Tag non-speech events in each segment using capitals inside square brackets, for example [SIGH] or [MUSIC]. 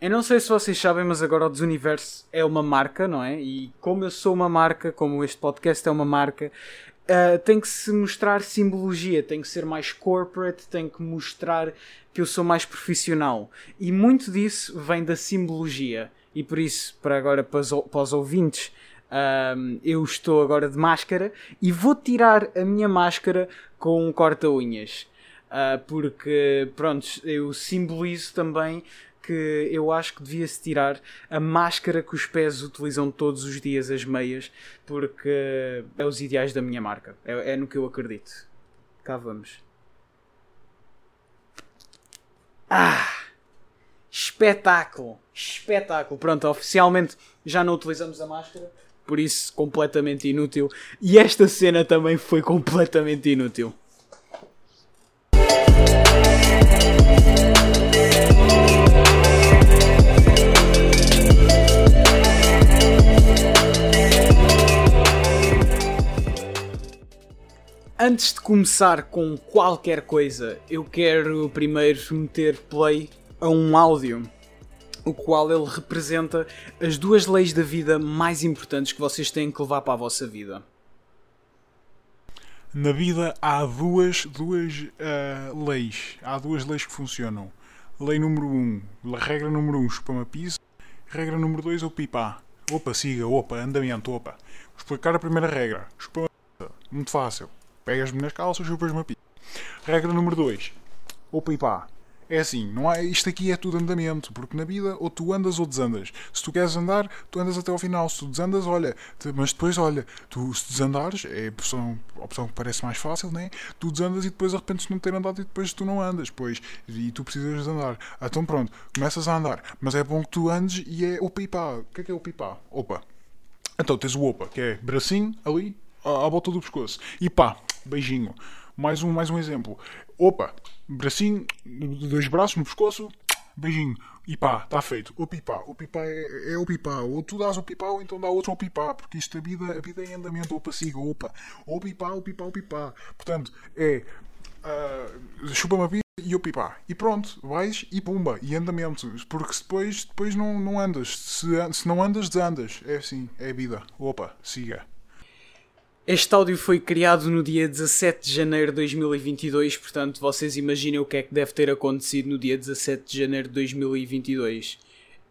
Eu não sei se vocês sabem, mas agora o Desuniverso é uma marca, não é? E como eu sou uma marca, como este podcast é uma marca, uh, tem que se mostrar simbologia, tem que ser mais corporate, tem que mostrar que eu sou mais profissional. E muito disso vem da simbologia. E por isso, para agora, para os, para os ouvintes, um, eu estou agora de máscara e vou tirar a minha máscara com um corta-unhas. Uh, porque, pronto, eu simbolizo também que eu acho que devia-se tirar a máscara que os pés utilizam todos os dias, as meias, porque é os ideais da minha marca. É, é no que eu acredito. Cá vamos. Ah! Espetáculo! Espetáculo! Pronto, oficialmente já não utilizamos a máscara, por isso completamente inútil. E esta cena também foi completamente inútil. Antes de começar com qualquer coisa, eu quero primeiro meter play a um áudio, o qual ele representa as duas leis da vida mais importantes que vocês têm que levar para a vossa vida. Na vida há duas, duas uh, leis. Há duas leis que funcionam. Lei número 1, um, regra número 1, um, chupa uma pizza. Regra número 2, o pipá. Opa, siga, opa, andamento, opa. Vou explicar a primeira regra. Chupa uma pizza. Muito fácil Pegas-me nas calças, chupas-me a pizza. Regra número 2. Opa e pá. É assim, não há, isto aqui é tudo andamento, porque na vida ou tu andas ou desandas. Se tu queres andar, tu andas até ao final. Se tu desandas, olha, mas depois, olha, tu se desandares, é a opção, a opção que parece mais fácil, né? Tu desandas e depois de repente não ter andado e depois tu não andas, pois, e tu precisas de andar. Então pronto, começas a andar, mas é bom que tu andes e é opa e pá. O que é que é opa e pá? Opa. Então tens o opa, que é bracinho ali, à, à volta do pescoço. E pá, beijinho. Mais um, mais um exemplo. Opa, bracinho, dois braços no pescoço, beijinho. E pá, está feito. O pipá, o pipá é, é, o pipá. Ou tu dás o pipá ou então dá outro ao pipá. Porque isto a vida, a vida é andamento. Opa, siga, opa. Ou pipá, o pipá, o pipá. Portanto, é. Uh, chupa-me a vida e o pipá. E pronto, vais e pumba. E andamento. Porque depois, depois não, não andas. Se, se não andas, desandas. É assim, é a vida. Opa, siga. Este áudio foi criado no dia 17 de janeiro de 2022, portanto vocês imaginem o que é que deve ter acontecido no dia 17 de janeiro de 2022.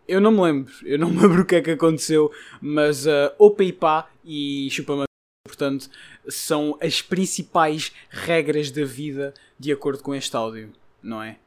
Eu não me lembro, eu não me lembro o que é que aconteceu, mas uh, Opa e Pá e Chupama, portanto, são as principais regras da vida de acordo com este áudio, não é?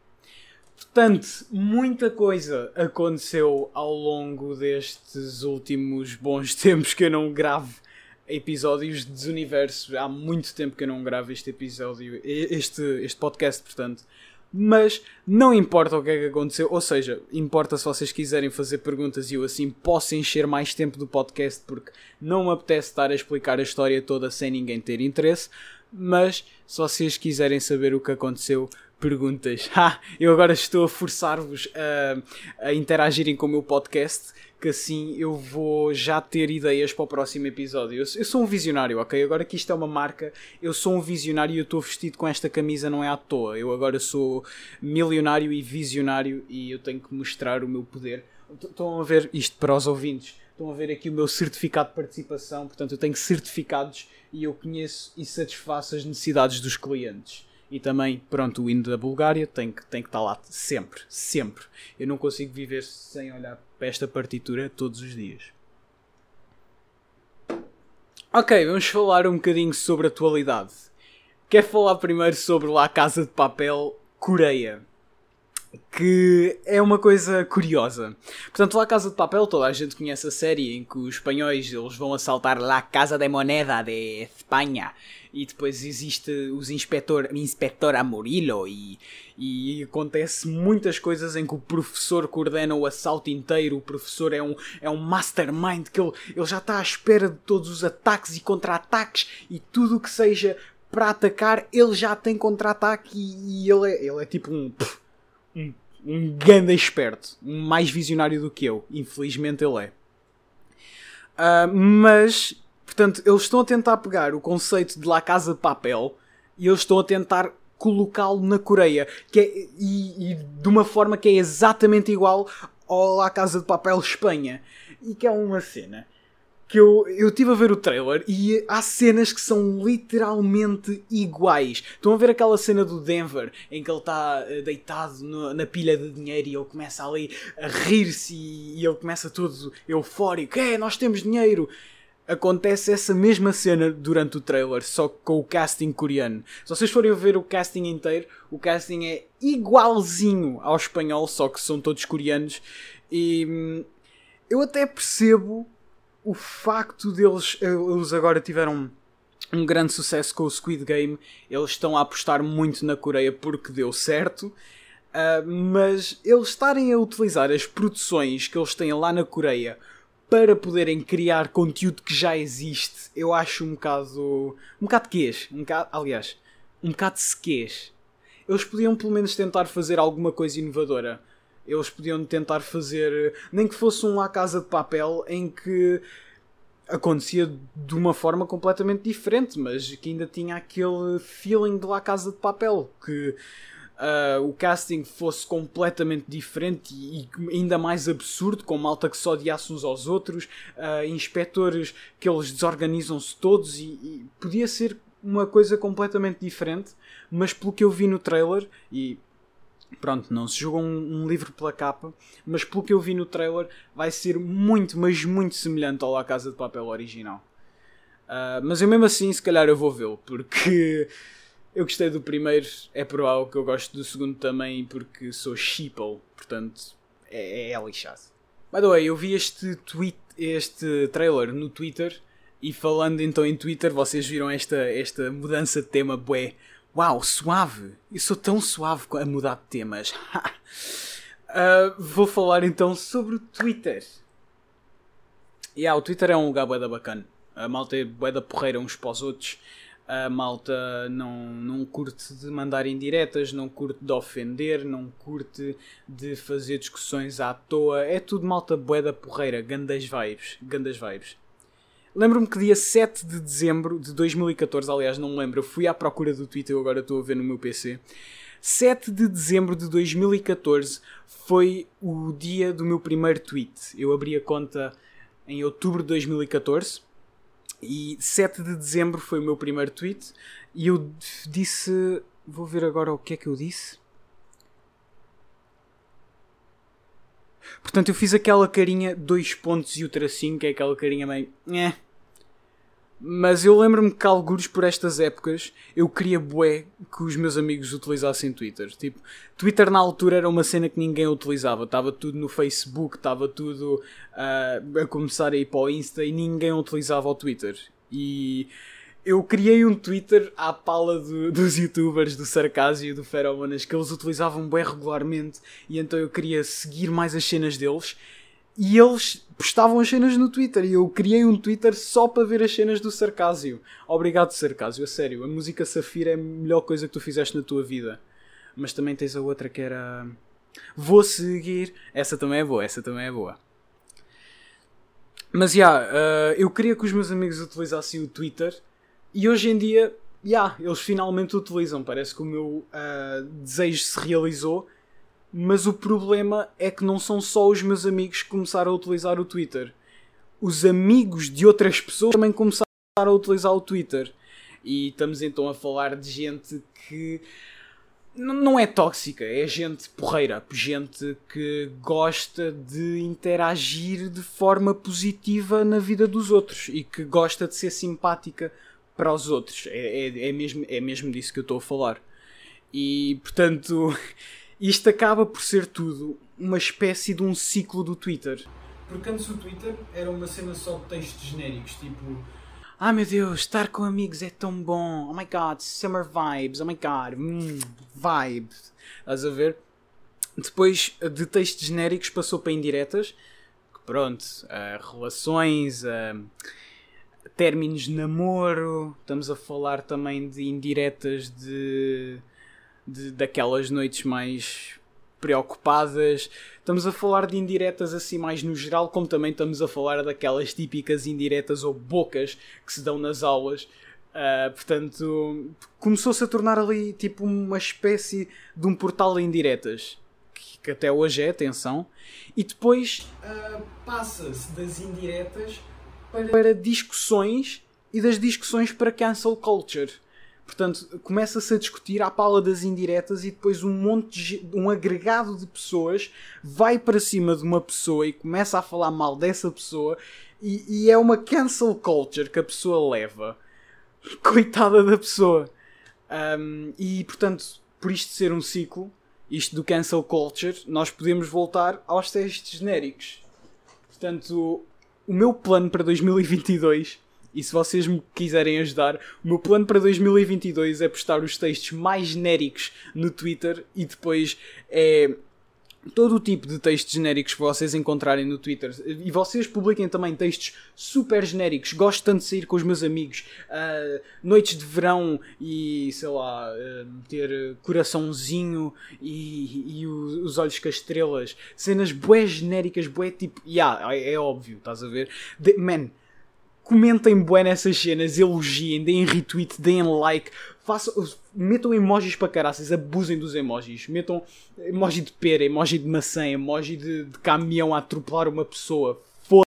Portanto, muita coisa aconteceu ao longo destes últimos bons [LAUGHS] tempos que eu não gravo episódios de Desuniverso. Há muito tempo que eu não gravo este episódio, este, este podcast, portanto. Mas não importa o que é que aconteceu, ou seja, importa se vocês quiserem fazer perguntas e eu assim posso encher mais tempo do podcast porque não me apetece estar a explicar a história toda sem ninguém ter interesse. Mas se vocês quiserem saber o que aconteceu, perguntas. [LAUGHS] Ha! Eu agora estou a forçar-vos a, a interagirem com o meu podcast que assim eu vou já ter ideias para o próximo episódio. Eu, eu, sou um visionário, ok? Agora que isto é uma marca, eu sou um visionário e eu estou vestido com esta camisa não é à toa. Eu agora sou milionário e visionário e eu tenho que mostrar o meu poder. Estão a ver isto para os ouvintes? Estão a ver aqui o meu certificado de participação, portanto eu tenho certificados e eu conheço e satisfaço as necessidades dos clientes. E também, pronto, o hino da Bulgária tem que, tem que estar lá sempre, sempre. Eu não consigo viver sem olhar para esta partitura todos os dias. Ok, vamos falar um bocadinho sobre atualidade. Quer falar primeiro sobre La Casa de Papel Coreia? Que é uma coisa curiosa. Portanto, La Casa de Papel, toda a gente conhece a série em que os espanhóis eles vão assaltar La Casa de Moneda de Espanha e depois existe os inspector, inspector Amorillo e, e acontece muitas coisas em que o professor coordena o assalto inteiro, o professor é um, é um mastermind que ele, ele já está à espera de todos os ataques e contra-ataques e tudo o que seja para atacar, ele já tem contra-ataque e, e, ele, é, ele é tipo um... Pff, um, um ganda esperto, mais visionário do que eu. Infelizmente ele é. Uh, mas, portanto, eles estão a tentar pegar o conceito de La Casa de Papel e eles estão a tentar colocá-lo na Coreia que é, e, e, de uma forma que é exatamente igual ou La Casa de Papel Espanha. E que é uma cena que eu, eu tive a ver o trailer e há cenas que são literalmente iguais. Estão a ver aquela cena do Denver em que ele está eh, deitado no, na pilha de dinheiro e ele começa ali a rir-se e, e, ele começa todo eufórico: É, nós temos dinheiro! Acontece essa mesma cena durante o trailer, só com o casting coreano. Se vocês forem ver o casting inteiro, o casting é igualzinho ao espanhol, só que são todos coreanos. E hum, eu até percebo o facto deles eles agora tiveram um grande sucesso com o Squid Game, eles estão a apostar muito na Coreia porque deu certo. Uh, mas eles estarem a utilizar as produções que eles têm lá na Coreia para poderem criar conteúdo que já existe, eu acho um bocado. um bocado quês. Um bocado, aliás, um bocado sequês. Eles podiam pelo menos tentar fazer alguma coisa inovadora. Eles podiam tentar fazer, nem que fosse um La Casa de Papel em que acontecia de uma forma completamente diferente, mas que ainda tinha aquele feeling de La Casa de Papel, que uh, o casting fosse completamente diferente e, e, ainda mais absurdo, com malta que só odiasse uns aos outros, uh, inspectores que eles desorganizam-se todos e, e podia ser uma coisa completamente diferente, mas pelo que eu vi no trailer, e Pronto, não se joga um, um, livro pela capa, mas pelo que eu vi no trailer, vai ser muito, mas muito semelhante ao La Casa de Papel original. Uh, mas eu mesmo assim, se calhar eu vou vê-lo, porque [LAUGHS] eu gostei do primeiro, é provável que eu goste do segundo também, porque sou sheeple, portanto é, é, é lixado. By the way, eu vi este, tweet, este trailer no Twitter, e falando então em Twitter, vocês viram esta, esta mudança de tema bué Uau, suave! Eu sou tão suave a mudar de temas. uh, [LAUGHS] vou falar então sobre o Twitter. Yeah, o Twitter é um lugar bué bacana. A malta é da porreira uns para os outros. A malta não, não curte de mandar indiretas, não curte de ofender, não curte de fazer discussões à toa. É tudo malta da porreira, gandas vibes, gandas vibes. Lembro-me que dia 7 de dezembro de 2014, aliás, não me lembro, eu fui à procura do Twitter, agora estou a ver no meu PC. 7 de dezembro de 2014 foi o dia do meu primeiro tweet. Eu abri a conta em outubro de 2014 e 7 de dezembro foi o meu primeiro tweet e eu disse. Vou ver agora o que é que eu disse. Portanto, eu fiz aquela carinha, dois pontos e o tracinho, que é aquela carinha meio. Eh. Mas eu lembro-me que, alguns por estas épocas, eu queria bué que os meus amigos utilizassem Twitter. Tipo, Twitter na altura era uma cena que ninguém utilizava. Estava tudo no Facebook, estava tudo uh, a começar a ir para o Insta e ninguém utilizava o Twitter. E eu criei um Twitter à pala do, dos youtubers do Sarcásio e do Feromonas que eles utilizavam bem regularmente e então eu queria seguir mais as cenas deles e eles postavam as cenas no Twitter e eu criei um Twitter só para ver as cenas do Sarcásio. Obrigado, Sarcásio, a sério. A música Safira é a melhor coisa que tu fizeste na tua vida. Mas também tens a outra que era. Vou seguir. Essa também é boa, essa também é boa. Mas já, yeah, uh, eu queria que os meus amigos utilizassem o Twitter e hoje em dia, já, yeah, eles finalmente utilizam. Parece que o meu uh, desejo se realizou. Mas o problema é que não são só os meus amigos que começaram a utilizar o Twitter. Os amigos de outras pessoas também começaram a utilizar o Twitter. E estamos então a falar de gente que não é tóxica, é gente porreira, gente que gosta de interagir de forma positiva na vida dos outros e que gosta de ser simpática para os outros. É, é, é, mesmo, é mesmo disso que eu estou a falar. E portanto, [LAUGHS] isto acaba por ser tudo uma espécie de um ciclo do Twitter. Porque antes o Twitter era uma cena só de textos genéricos, tipo. Ah meu Deus, estar com amigos é tão bom. Oh my god, summer vibes. Oh my god, mm, vibes. Estás a ver? Depois de textos genéricos passou para indiretas. Pronto, uh, relações, uh, términos de namoro, estamos a falar também de indiretas de, de daquelas noites mais preocupadas. Estamos a falar de indiretas assim mais no geral, como também estamos a falar daquelas típicas indiretas ou bocas que se dão nas aulas. Uh, portanto, começou-se a tornar ali tipo uma espécie de um portal de indiretas. Que, até hoje é, atenção, e depois uh, passa-se das indiretas para, discussões e das discussões para cancel culture. Portanto, começa-se a discutir à pala das indiretas e depois um monte de, um agregado de pessoas vai para cima de uma pessoa e começa a falar mal dessa pessoa e, e é uma cancel culture que a pessoa leva. [LAUGHS] Coitada da pessoa. Um, e portanto, por isto ser um ciclo, isto do cancel culture, nós podemos voltar aos testes genéricos. Portanto, o meu plano para 2022 e se vocês me quiserem ajudar, o meu plano para 2022 é postar os textos mais genéricos no Twitter e depois é todo o tipo de textos genéricos que vocês encontrarem no Twitter e vocês publiquem também textos super genéricos. Gosto tanto de sair com os meus amigos, uh, noites de verão e sei lá, uh, ter coraçãozinho e, e os olhos com as estrelas, cenas bué genéricas, bué tipo, yeah, é, é óbvio, estás a ver? De, man, comentem bué nessas cenas, elogiem, deem retweet, deem like, façam, metam emojis para caraças, abusem dos emojis, metam emoji de pera, emoji de maçã, emoji de, de caminhão a atropelar uma pessoa, foda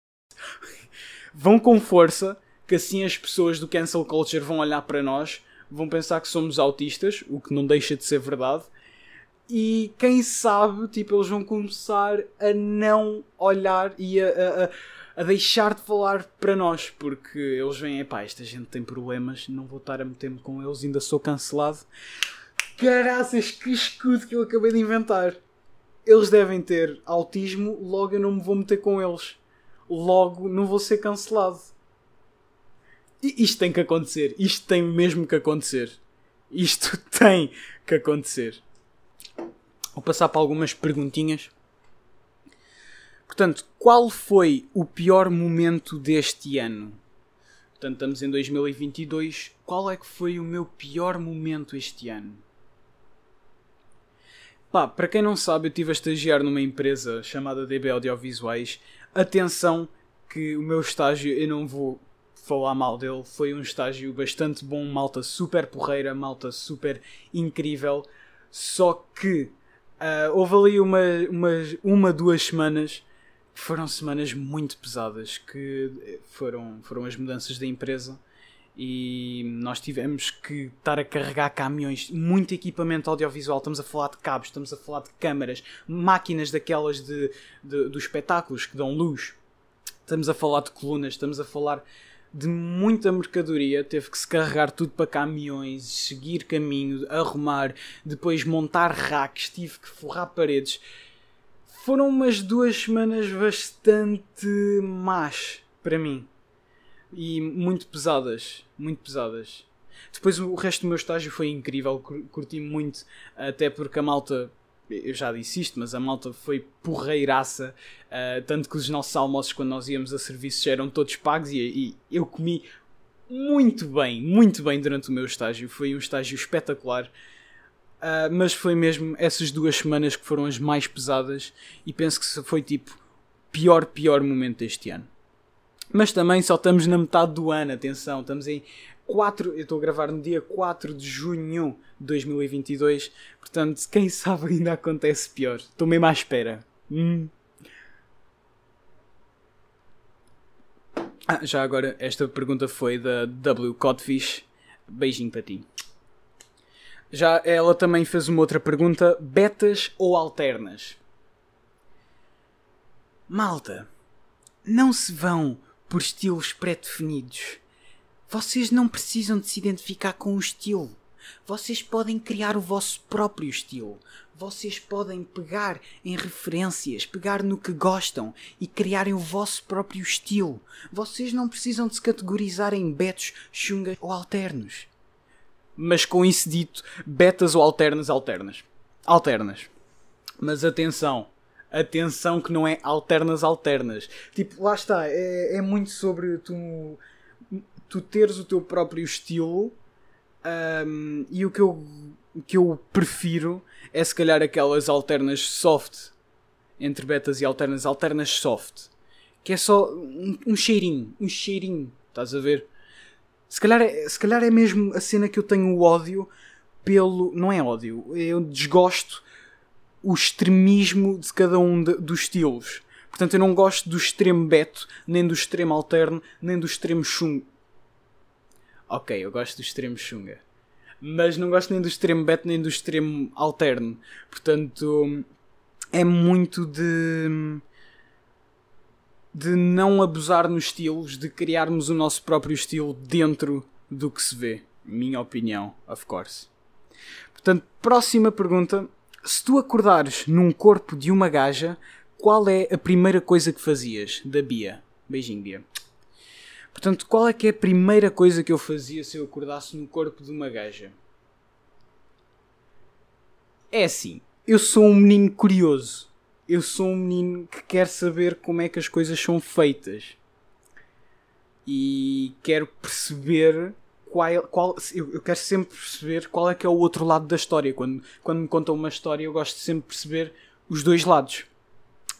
Vão com força, que assim as pessoas do cancel culture vão olhar para nós, vão pensar que somos autistas, o que não deixa de ser verdade, e quem sabe, tipo, eles vão começar a não olhar e a, a, a a deixar de falar para nós, porque eles veem, pá, esta gente tem problemas, não vou estar a meter-me com eles, ainda sou cancelado. Caraças, que escudo que eu acabei de inventar! Eles devem ter autismo, logo eu não me vou meter com eles. Logo não vou ser cancelado. E isto tem que acontecer. Isto tem mesmo que acontecer. Isto [LAUGHS] tem que acontecer. Vou passar para algumas perguntinhas. Portanto, qual foi o pior momento deste ano? Portanto, estamos em 2022. Qual é que foi o meu pior momento este ano? Pá, para quem não sabe, eu estive a estagiar numa empresa chamada DB Audiovisuais. Atenção que o meu estágio, eu não vou falar mal dele, foi um estágio bastante bom, malta super porreira, malta super incrível. Só que uh, houve ali uma, uma, uma, duas semanas foram semanas muito pesadas que foram, foram as mudanças da empresa e nós tivemos que estar a carregar caminhões, muito equipamento audiovisual. Estamos a falar de cabos, estamos a falar de câmaras, máquinas daquelas de, de, dos espetáculos que dão luz. Estamos a falar de colunas, estamos a falar de muita mercadoria. Teve que se carregar tudo para caminhões, seguir caminho, arrumar, depois montar racks, tive que forrar paredes foram umas duas semanas bastante más para mim. E muito pesadas. Muito pesadas. Depois o resto do meu estágio foi incrível, curti muito, até porque a malta, eu já disse isto, mas a malta foi porreiraça, uh, tanto que os nossos almoços quando nós íamos a serviços eram todos pagos e, e eu comi muito bem, muito bem durante o meu estágio, foi um estágio espetacular. Uh, mas foi mesmo essas duas semanas que foram as mais pesadas e penso que foi tipo pior, pior momento deste ano. Mas também só estamos na metade do ano, atenção, estamos em 4, eu estou a gravar no dia 4 de junho de 2022, portanto, quem sabe ainda acontece pior. Estou mesmo à espera. Hum. Ah, já agora, esta pergunta foi da W Codfish. Beijinho para ti. Já ela também fez uma outra pergunta: betas ou alternas? Malta, não se vão por estilos pré-definidos. Vocês não precisam de se identificar com o estilo. Vocês podem criar o vosso próprio estilo. Vocês podem pegar em referências, pegar no que gostam e criarem o vosso próprio estilo. Vocês não precisam de se categorizar em betos, chungas ou alternos mas com isso dito, betas ou alternas, alternas. Alternas. Mas atenção, atenção que não é alternas, alternas. Tipo, lá está, é, é muito sobre tu, tu teres o teu próprio estilo um, e o que, eu, o que eu prefiro é se calhar aquelas alternas soft entre betas e alternas, alternas soft. Que é só um, um cheirinho, um cheirinho, estás a ver? Se calhar, é, se calhar é mesmo a cena que eu tenho o ódio pelo. Não é ódio, eu desgosto o extremismo de cada um de, dos estilos. Portanto, eu não gosto do extremo Beto, nem do extremo Alterno, nem do extremo Xunga. Ok, eu gosto do extremo Xunga. Mas não gosto nem do extremo Beto, nem do extremo Alterno. Portanto, é muito de de não abusar nos estilos, de criarmos o nosso próprio estilo dentro do que se vê. Minha opinião, of course. Portanto, próxima pergunta. Se tu acordares num corpo de uma gaja, qual é a primeira coisa que fazias? Da Bia. Beijinho, Bia. Portanto, qual é que é a primeira coisa que eu fazia se eu acordasse no corpo de uma gaja? É assim, eu sou um menino curioso eu sou um menino que quer saber como é que as coisas são feitas e quero perceber qual, qual eu, quero sempre perceber qual é que é o outro lado da história. Quando, quando me contam uma história, eu gosto de sempre perceber os dois lados.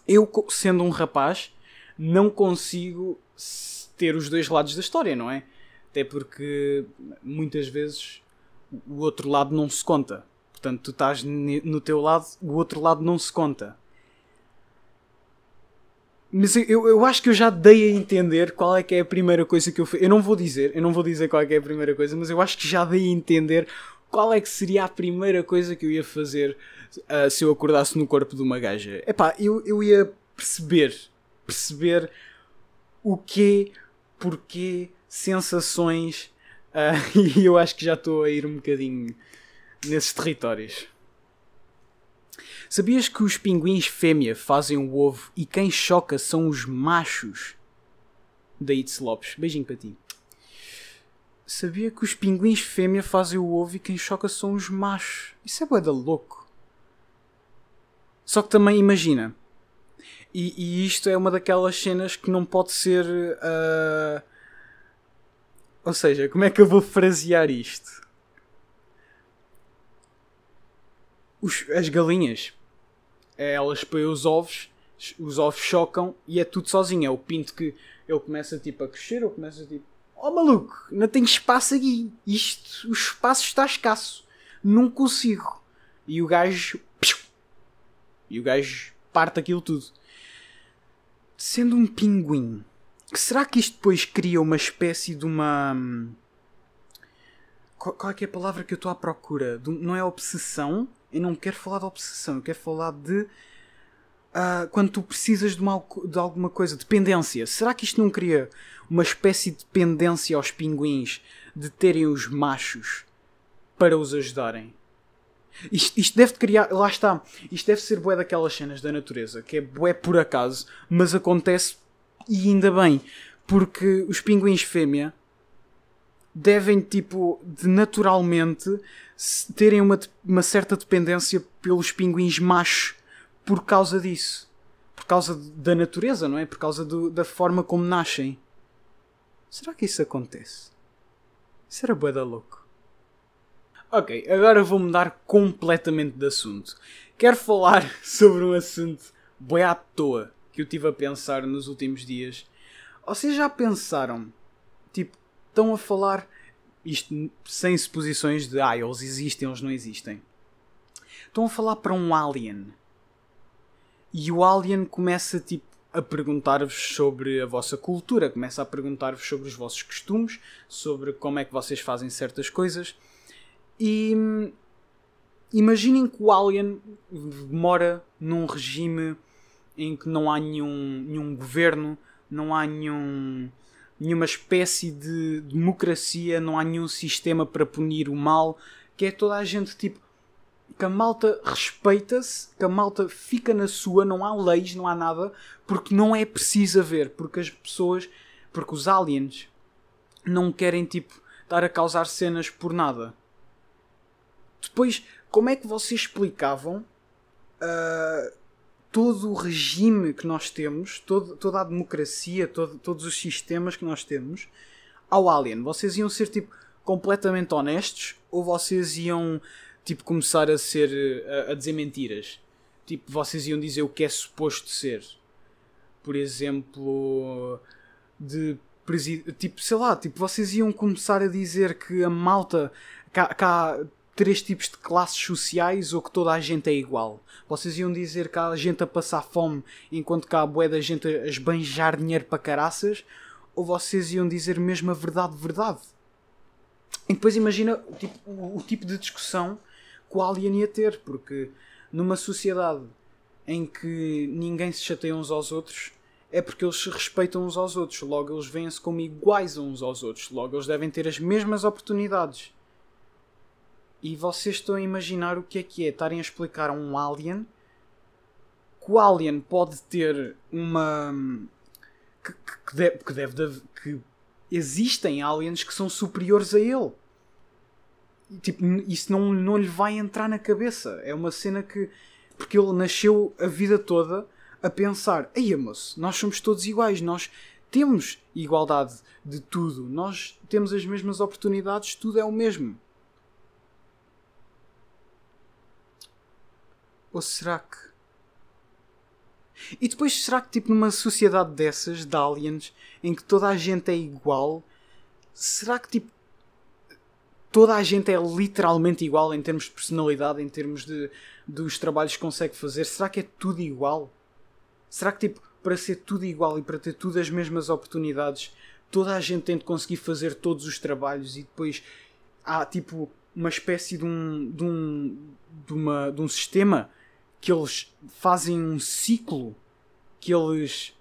Eu, sendo um rapaz, não consigo ter os dois lados da história, não é? Até porque muitas vezes o outro lado não se conta. Portanto, tu estás no teu lado, o outro lado não se conta. Mas eu, eu acho que eu já dei a entender qual é que é a primeira coisa que eu fiz. Eu não vou dizer, eu não vou dizer qual é que é a primeira coisa, mas eu acho que já dei a entender qual é que seria a primeira coisa que eu ia fazer uh, se eu acordasse no corpo de uma gaja. Epá, eu, eu ia perceber, perceber o quê, porquê, sensações, uh, [LAUGHS] e eu acho que já estou a ir um bocadinho nesses territórios. Sabias que os pinguins fêmea fazem o ovo e quem choca são os machos? Da Itz Lopes. Beijinho para ti. Sabia que os pinguins fêmea fazem o ovo e quem choca são os machos. Isso é boeda louco. Só que também imagina. E, e, isto é uma daquelas cenas que não pode ser. Uh... Ou seja, como é que eu vou frasear isto? Os, as galinhas é, elas põem os ovos, os ovos chocam e é tudo sozinho. É o pinto que ele começa tipo a crescer, ou começa tipo, oh maluco, não tem espaço aqui. Isto, o espaço está escasso. Não consigo. E o gajo. E o gajo parte aquilo tudo. Sendo um pinguim, será que isto depois cria uma espécie de uma. Qual, qual é é a palavra que eu estou à procura? Não é obsessão? Eu não quero falar de obsessão, eu quero falar de. Uh, quando tu precisas de, uma, de alguma coisa, dependência. Será que isto não cria uma espécie de dependência aos pinguins de terem os machos para os ajudarem? Isto, isto deve criar. Lá está. Isto deve ser bué daquelas cenas da natureza, que é bué por acaso, mas acontece e ainda bem. Porque os pinguins fêmea devem, tipo, de naturalmente terem uma, uma certa dependência pelos pinguins machos por causa disso. Por causa da natureza, não é? Por causa do, da forma como nascem. Será que isso acontece? Isso era bué louco. Ok, agora vou mudar completamente de assunto. Quero falar [LAUGHS] sobre um assunto bué à toa que eu tive a pensar nos últimos dias. Vocês já pensaram, tipo, estão a falar isto sem suposições de ah, eles existem, eles não existem. Estão a falar para um alien. E o alien começa tipo a perguntar-vos sobre a vossa cultura, começa a perguntar-vos sobre os vossos costumes, sobre como é que vocês fazem certas coisas. E imaginem que o alien mora num regime em que não há nenhum, nenhum governo, não há nenhum nenhuma espécie de democracia, não há nenhum sistema para punir o mal, que é toda a gente tipo que a malta respeita-se, que a malta fica na sua, não há leis, não há nada, porque não é preciso haver, porque as pessoas, porque os aliens não querem tipo estar a causar cenas por nada. Depois, como é que vocês explicavam uh, todo o regime que nós temos, todo, toda a democracia, todo, todos os sistemas que nós temos ao Alien? Vocês iam ser tipo completamente honestos ou vocês iam tipo começar a ser a, a dizer mentiras? Tipo, vocês iam dizer o que é suposto ser? Por exemplo, de tipo, sei lá, tipo, vocês iam começar a dizer que a malta cá, cá três tipos de classes sociais ou que toda a gente é igual? Vocês iam dizer que há gente a passar fome enquanto que há a bué da gente a esbanjar dinheiro para caraças? Ou vocês iam dizer mesmo a verdade, verdade? E depois imagina o tipo, o, o tipo de discussão que o Alien ia ter, porque numa sociedade em que ninguém se chateia uns aos outros, é porque eles se respeitam uns aos outros, logo eles veem-se como iguais uns aos outros, logo eles devem ter as mesmas oportunidades. E vocês estão a imaginar o que é que é estarem a explicar a um alien que o alien pode ter uma. que, que, deve, que, deve, que existem aliens que são superiores a ele. Tipo, isso não, não lhe vai entrar na cabeça. É uma cena que. Porque ele nasceu a vida toda a pensar: Ei, moço, nós somos todos iguais, nós temos igualdade de tudo, nós temos as mesmas oportunidades, tudo é o mesmo. Ou será que. E depois, será que, tipo, numa sociedade dessas, de aliens, em que toda a gente é igual, será que, tipo, toda a gente é literalmente igual em termos de personalidade, em termos de dos trabalhos que consegue fazer? Será que é tudo igual? Será que, tipo, para ser tudo igual e para ter tudo as mesmas oportunidades, toda a gente tem de conseguir fazer todos os trabalhos e depois há, tipo, uma espécie de um, de um, de uma, de um sistema que eles fazem um ciclo que eles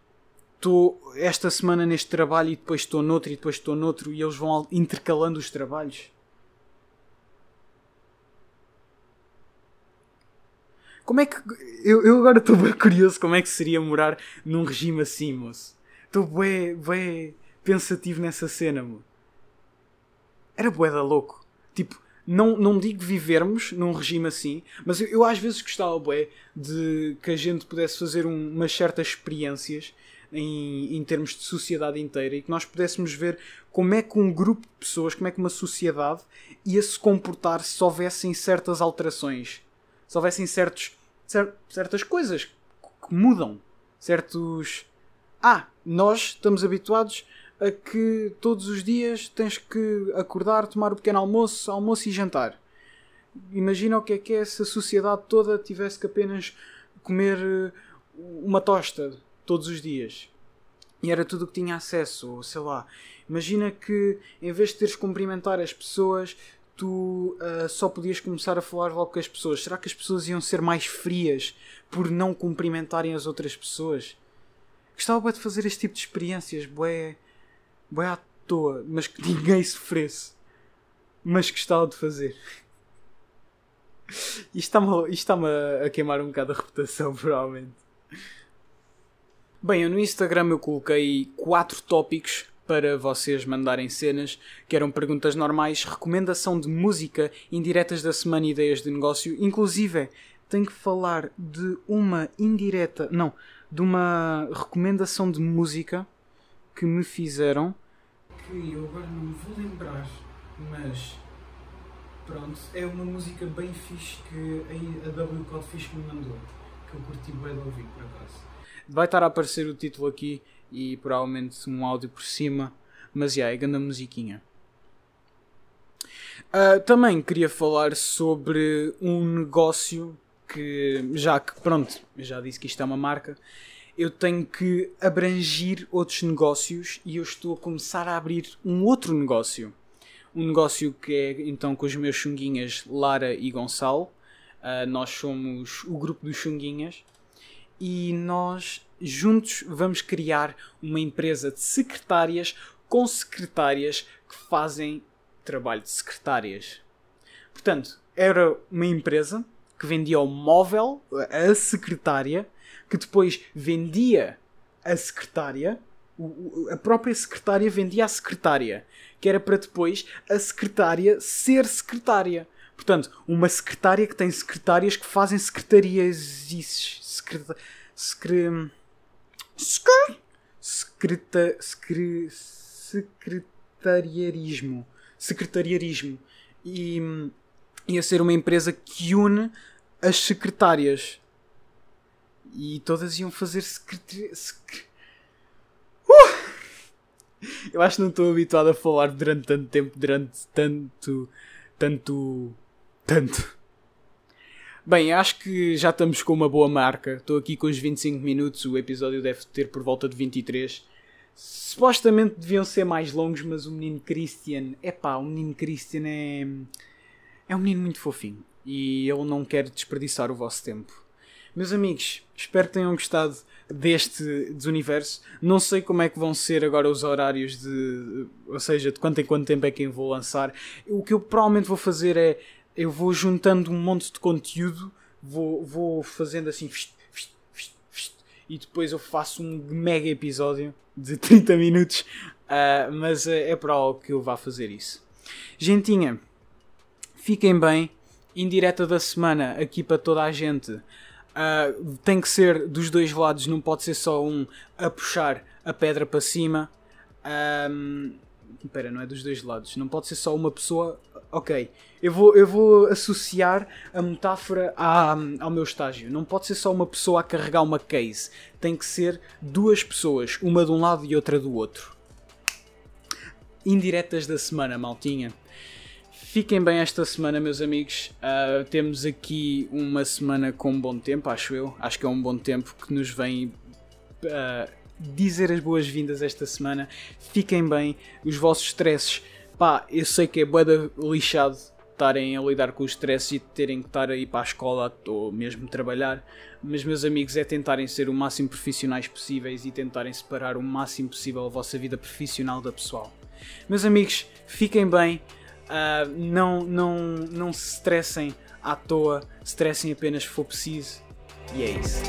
estou esta semana neste trabalho e depois estou noutro e depois estou noutro e eles vão intercalando os trabalhos. Como é que. Eu, eu agora estou bem curioso como é que seria morar num regime assim, moço. Estou bem, bem pensativo nessa cena, mo. Era bué da louco. Tipo, não, não digo vivermos num regime assim, mas eu, eu às vezes gostava bué de que a gente pudesse fazer um, umas certas experiências em, em termos de sociedade inteira e que nós pudéssemos ver como é que um grupo de pessoas, como é que uma sociedade ia se comportar se houvessem certas alterações se houvessem certos, cer certas coisas que mudam, certos. Ah, nós estamos habituados a que todos os dias tens que acordar, tomar o um pequeno almoço, almoço e jantar. Imagina o que é que é se a sociedade toda tivesse que apenas comer eh, uma tosta todos os dias. E era tudo o que tinha acesso, ou sei lá. Imagina que em vez de teres que cumprimentar as pessoas, tu uh, só podias começar a falar logo com as pessoas. Será que as pessoas iam ser mais frias por não cumprimentarem as outras pessoas? Gostava de fazer este tipo de experiências, bué, bué à toa, mas que ninguém sofresse. Mas gostava de fazer. Isto está-me está a queimar um bocado a reputação, [LAUGHS] provavelmente. Bem, eu no Instagram eu coloquei quatro tópicos para vocês mandarem cenas, que eram perguntas normais, recomendação de música, indiretas da semana ideias de negócio. Inclusive, tenho que falar de uma indireta, não, de uma recomendação de música que me fizeram. Que eu agora não me vou lembrar, mas pronto, é uma música bem fixe que a W Codfish me mandou, que eu curti bem de ouvir por acaso. Vai estar a aparecer o título aqui e provavelmente um áudio por cima. Mas yeah, é grande musiquinha. Uh, também queria falar sobre um negócio que, já que, pronto, já disse que isto é uma marca, eu tenho que abrangir outros negócios e eu estou a começar a abrir um outro negócio. Um negócio que é então com os meus chunguinhas Lara e Gonçalo. Uh, nós somos o grupo dos chunguinhas e nós juntos vamos criar uma empresa de secretárias com secretárias que fazem trabalho de secretárias. Portanto, era uma empresa que vendia o móvel, a secretária, que depois vendia a secretária, a própria secretária vendia a secretária, que era para depois a secretária ser secretária. Portanto, uma secretária que tem secretárias que fazem secretarias. Secreta, secre, secreta, secre, secretariarismo. Secretariarismo. E ia ser uma empresa que une as secretárias. E todas iam fazer secretaria. Secre... Uh! Eu acho que não estou habituado a falar durante tanto tempo, durante tanto. tanto Portanto. Bem, acho que já estamos com uma boa marca. Estou aqui com os 25 minutos, o episódio deve ter por volta de 23. Supostamente deviam ser mais longos, mas o menino Christian. Epá, o menino Christian é. É um menino muito fofinho. E ele não quer desperdiçar o vosso tempo. Meus amigos, espero que tenham gostado deste desuniverso. Não sei como é que vão ser agora os horários de. Ou seja, de quanto em quanto tempo é que eu vou lançar. O que eu provavelmente vou fazer é. Eu vou juntando um monte de conteúdo, vou, vou fazendo assim. E depois eu faço um mega episódio de [LAUGHS] 30 minutos. Uh, mas é, é algo que eu vá fazer isso. Gentinha, fiquem bem. Indireta da semana aqui para toda a gente. Uh, tem que ser dos dois lados, não pode ser só um a puxar a pedra para cima. Um, espera, não é dos dois lados. Não pode ser só uma pessoa. Ok, eu vou, eu vou associar a metáfora à, ao meu estágio. Não pode ser só uma pessoa a carregar uma case. Tem que ser duas pessoas, uma de um lado e outra do outro. Indiretas da semana, maltinha. Fiquem bem esta semana, meus amigos. Uh, temos aqui uma semana com um bom tempo, acho eu. Acho que é um bom tempo que nos vem uh, dizer as boas-vindas esta semana. Fiquem bem. Os vossos stresses, pá, eu sei que é boeda lixado estarem a lidar com os stresses e terem que estar a ir para a escola ou mesmo trabalhar. Mas, meus amigos, é tentarem ser o máximo profissionais possíveis e tentarem separar o máximo possível a vossa vida profissional da pessoal. Meus amigos, fiquem bem. Uh, não, não, não se estressem à toa, estressem apenas se for preciso. E é isso.